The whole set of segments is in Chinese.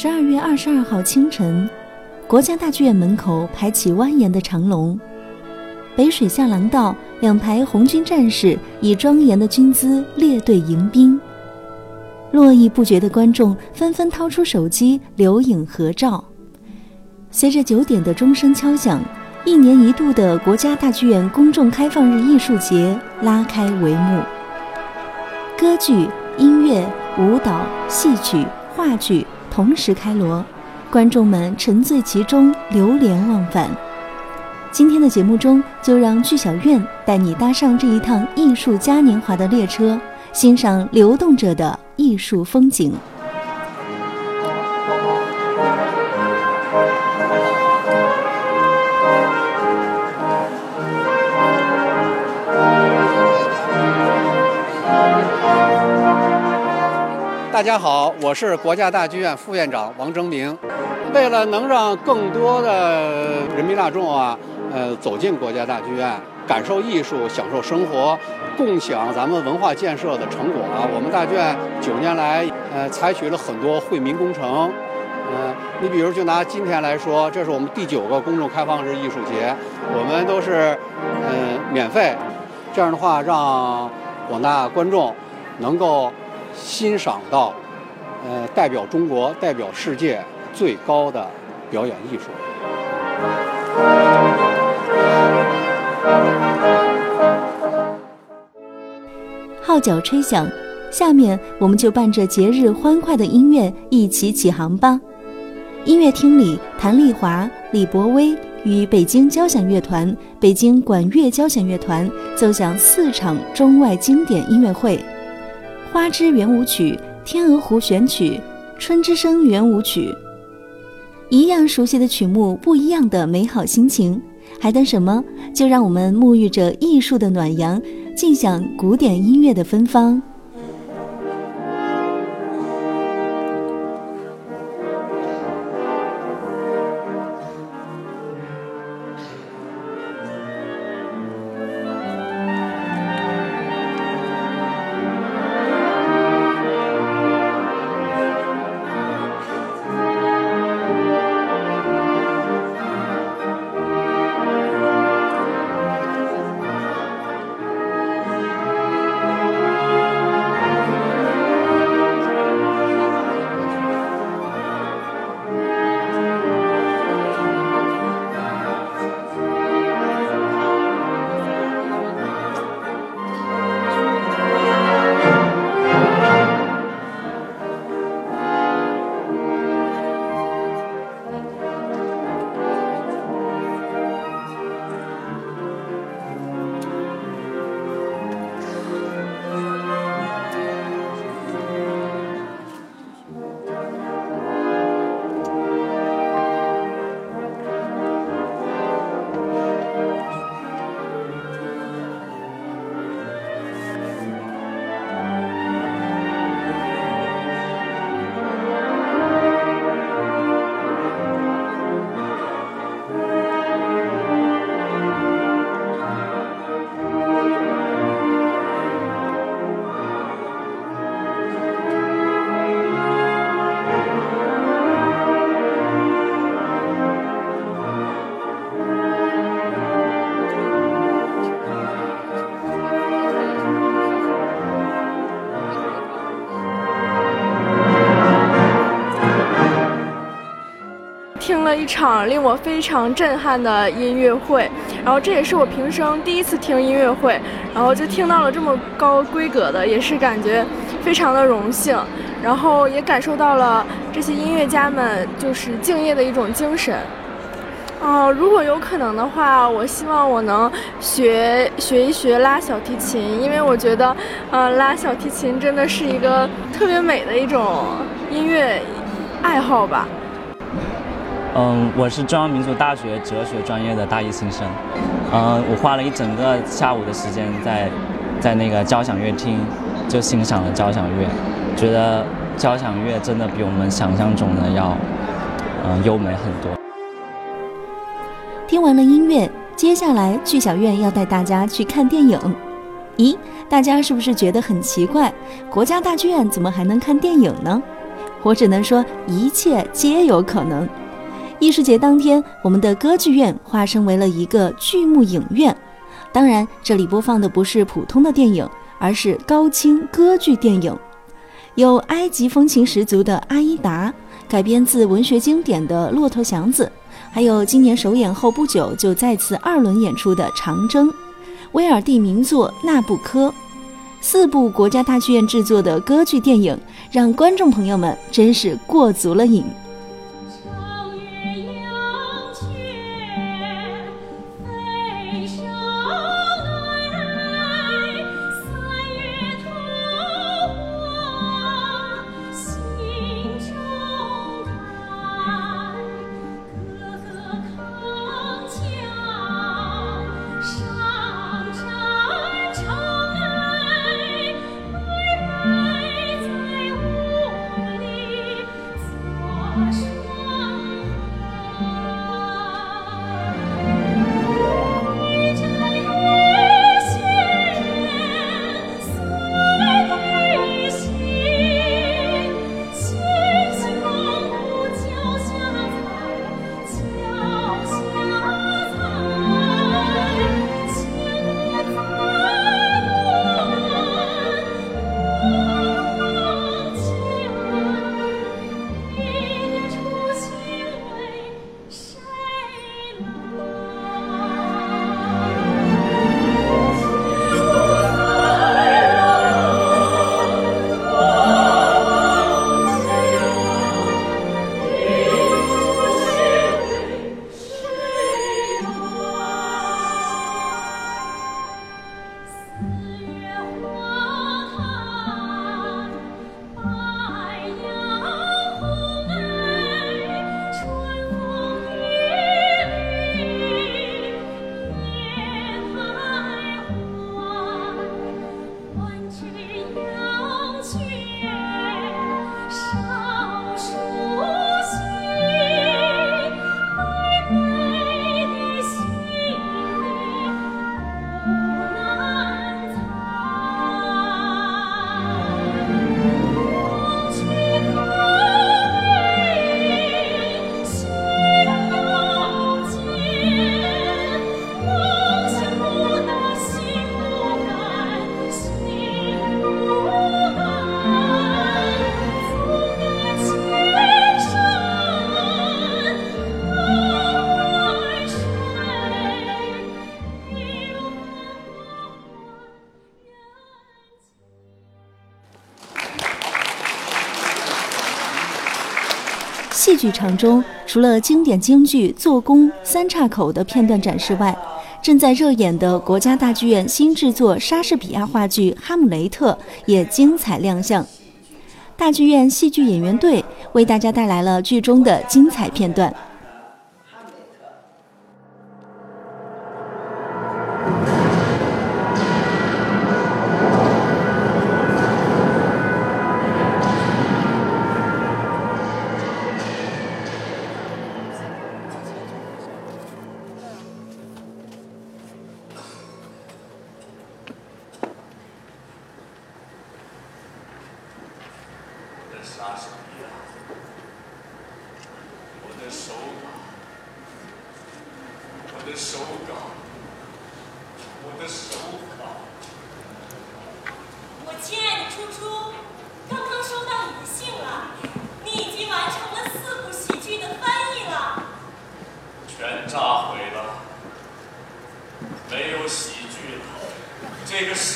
十二月二十二号清晨，国家大剧院门口排起蜿蜒的长龙，北水下廊道两排红军战士以庄严的军姿列队迎宾，络绎不绝的观众纷纷掏出手机留影合照。随着九点的钟声敲响，一年一度的国家大剧院公众开放日艺术节拉开帷幕。歌剧、音乐、舞蹈、戏曲、话剧。同时开锣，观众们沉醉其中，流连忘返。今天的节目中，就让剧小院带你搭上这一趟艺术嘉年华的列车，欣赏流动着的艺术风景。大家好，我是国家大剧院副院长王征明。为了能让更多的人民大众啊，呃，走进国家大剧院，感受艺术，享受生活，共享咱们文化建设的成果啊，我们大剧院九年来，呃，采取了很多惠民工程。呃，你比如就拿今天来说，这是我们第九个公众开放日艺术节，我们都是，呃，免费。这样的话，让广大观众能够。欣赏到，呃，代表中国、代表世界最高的表演艺术。号角吹响，下面我们就伴着节日欢快的音乐一起起航吧。音乐厅里，谭丽华、李博威与北京交响乐团、北京管乐交响乐团奏响四场中外经典音乐会。花之圆舞曲、天鹅湖选曲、春之声圆舞曲，一样熟悉的曲目，不一样的美好心情，还等什么？就让我们沐浴着艺术的暖阳，尽享古典音乐的芬芳。听了一场令我非常震撼的音乐会，然后这也是我平生第一次听音乐会，然后就听到了这么高规格的，也是感觉非常的荣幸，然后也感受到了这些音乐家们就是敬业的一种精神。哦，如果有可能的话，我希望我能学学一学拉小提琴，因为我觉得，呃，拉小提琴真的是一个特别美的一种音乐爱好吧。嗯，我是中央民族大学哲学专业的大一新生。嗯，我花了一整个下午的时间在在那个交响乐厅就欣赏了交响乐，觉得交响乐真的比我们想象中的要嗯优美很多。听完了音乐，接下来剧小院要带大家去看电影。咦，大家是不是觉得很奇怪？国家大剧院怎么还能看电影呢？我只能说一切皆有可能。艺术节当天，我们的歌剧院化身为了一个剧目影院。当然，这里播放的不是普通的电影，而是高清歌剧电影，有埃及风情十足的《阿依达》，改编自文学经典的《骆驼祥子》，还有今年首演后不久就再次二轮演出的《长征》，威尔第名作《纳布科》，四部国家大剧院制作的歌剧电影，让观众朋友们真是过足了瘾。戏剧场中，除了经典京剧《做工》《三岔口》的片段展示外，正在热演的国家大剧院新制作莎士比亚话剧《哈姆雷特》也精彩亮相。大剧院戏剧演员队为大家带来了剧中的精彩片段。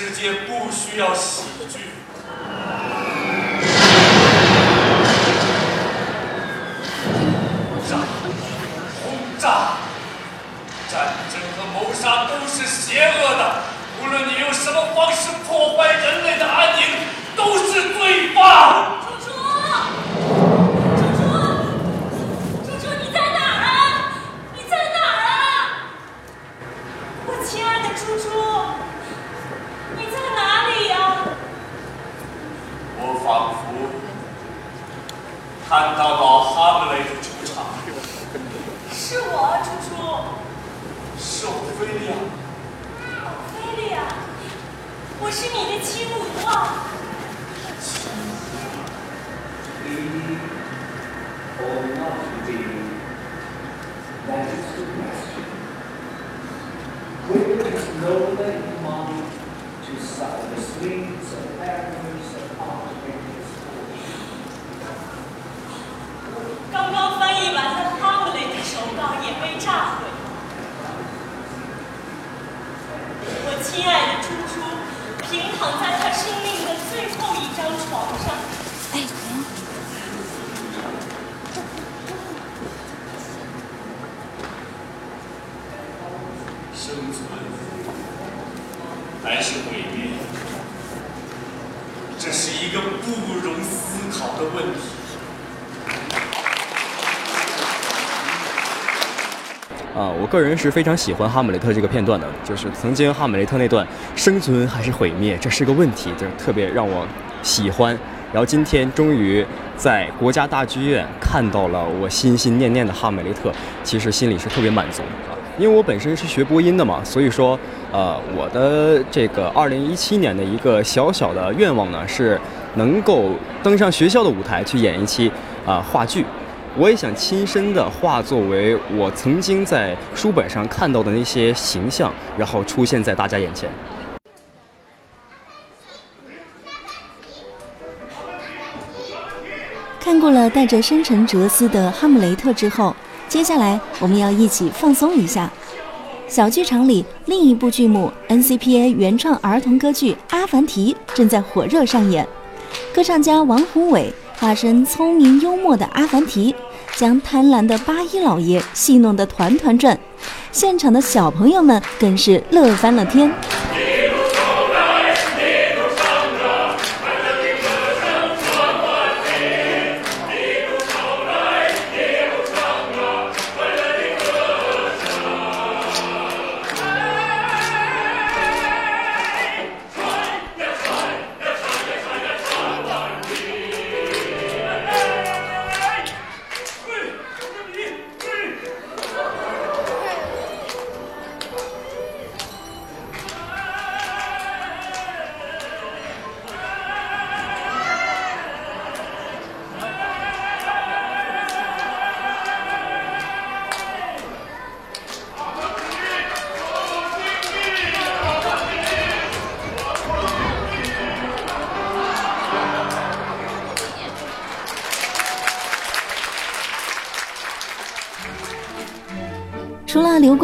世界不需要洗刚刚翻译完的《哈姆雷特》手稿也被炸毁。我亲爱的猪猪平躺在他生命的最后一张床上。是毁灭？这是一个不容思考的问题。啊，我个人是非常喜欢《哈姆雷特》这个片段的，就是曾经哈姆雷特那段“生存还是毁灭”，这是个问题，就是特别让我喜欢。然后今天终于在国家大剧院看到了我心心念念的哈姆雷特，其实心里是特别满足。因为我本身是学播音的嘛，所以说，呃，我的这个二零一七年的一个小小的愿望呢，是能够登上学校的舞台去演一期啊话剧。我也想亲身的化作为我曾经在书本上看到的那些形象，然后出现在大家眼前。看过了带着深沉哲思的《哈姆雷特》之后，接下来我们要一起放松一下。小剧场里另一部剧目 NCPA 原创儿童歌剧《阿凡提》正在火热上演，歌唱家王宏伟化身聪明幽默的阿凡提，将贪婪的八一老爷戏弄得团团转，现场的小朋友们更是乐翻了天。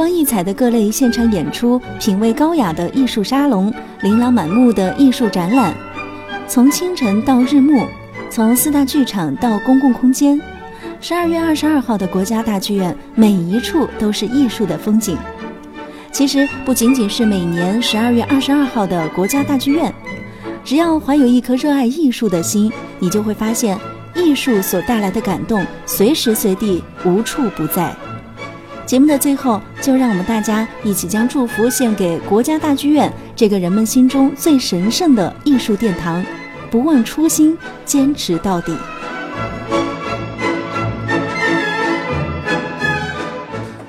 光溢彩的各类现场演出、品味高雅的艺术沙龙、琳琅满目的艺术展览，从清晨到日暮，从四大剧场到公共空间，十二月二十二号的国家大剧院，每一处都是艺术的风景。其实不仅仅是每年十二月二十二号的国家大剧院，只要怀有一颗热爱艺术的心，你就会发现艺术所带来的感动，随时随地无处不在。节目的最后，就让我们大家一起将祝福献给国家大剧院这个人们心中最神圣的艺术殿堂，不忘初心，坚持到底。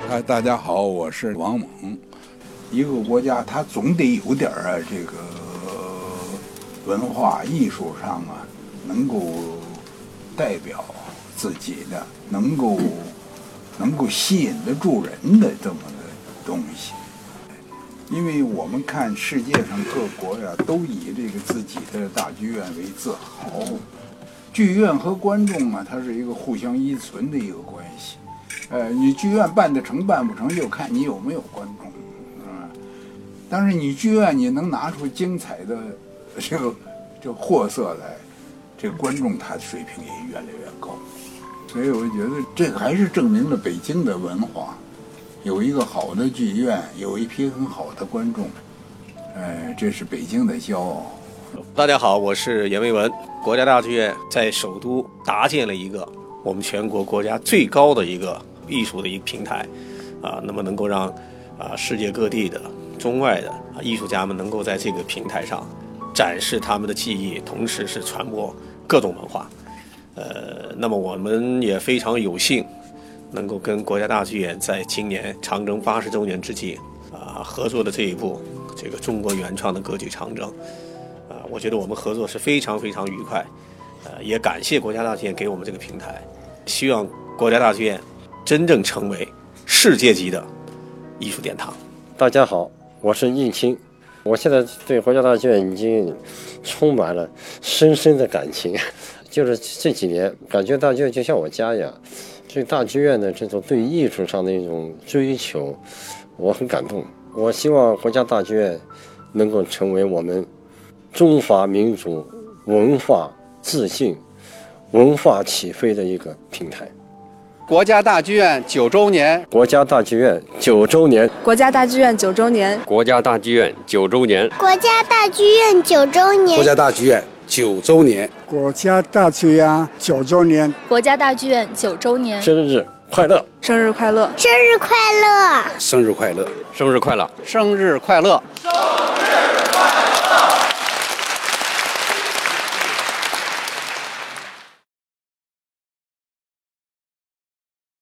嗨，大家好，我是王猛。一个国家，它总得有点儿啊，这个文化艺术上啊，能够代表自己的，能够能够吸引得住人的这么个东西。因为我们看世界上各国呀，都以这个自己的大剧院为自豪。剧院和观众啊，它是一个互相依存的一个关系。呃，你剧院办得成办不成，就看你有没有观众，啊。但是你剧院你能拿出精彩的这个这货色来，这观众他的水平也越来越高。所以我觉得这个还是证明了北京的文化，有一个好的剧院，有一批很好的观众，呃，这是北京的骄傲。大家好，我是阎维文。国家大剧院在首都搭建了一个我们全国国家最高的一个艺术的一个平台，啊，那么能够让啊世界各地的中外的啊艺术家们能够在这个平台上展示他们的技艺，同时是传播各种文化。呃，那么我们也非常有幸能够跟国家大剧院在今年长征八十周年之际啊合作的这一部这个中国原创的歌剧《长征》。啊，我觉得我们合作是非常非常愉快，呃，也感谢国家大剧院给我们这个平台，希望国家大剧院真正成为世界级的艺术殿堂。大家好，我是易清，我现在对国家大剧院已经充满了深深的感情，就是这几年感觉大剧院就像我家一样，这大剧院的这种对艺术上的一种追求，我很感动。我希望国家大剧院能够成为我们中华民族文化自信、文化起飞的一个平台。国家大剧院九周年，国家大剧院九周年，国家大剧院九周年，国家大剧院九周年，国家大剧院九周年，国家大剧院九周年，国家大剧院九周年，国家大剧院九周年，生日快乐，生日快乐，生日快乐，生日快乐，生日快乐，生日快乐。生日